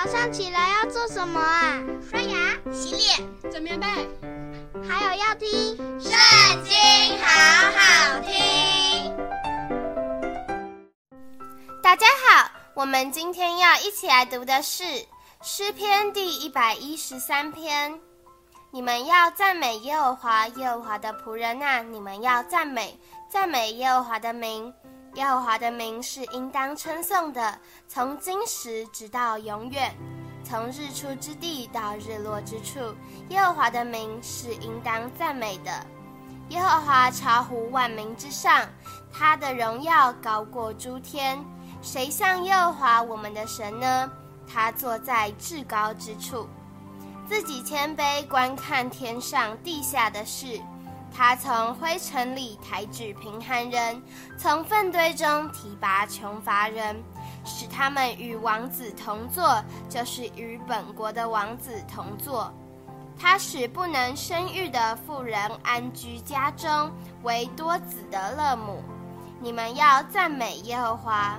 早上起来要做什么啊？刷牙、洗脸、整棉被，还有要听《圣经》，好好听。大家好，我们今天要一起来读的是诗篇第一百一十三篇。你们要赞美耶和华，耶和华的仆人啊！你们要赞美，赞美耶和华的名。耶和华的名是应当称颂的，从今时直到永远，从日出之地到日落之处，耶和华的名是应当赞美的。耶和华超乎万民之上，他的荣耀高过诸天。谁像耶和华我们的神呢？他坐在至高之处，自己谦卑观看天上地下的事。他从灰尘里抬举贫寒人，从粪堆中提拔穷乏人，使他们与王子同坐，就是与本国的王子同坐。他使不能生育的妇人安居家中，为多子的乐母。你们要赞美耶和华。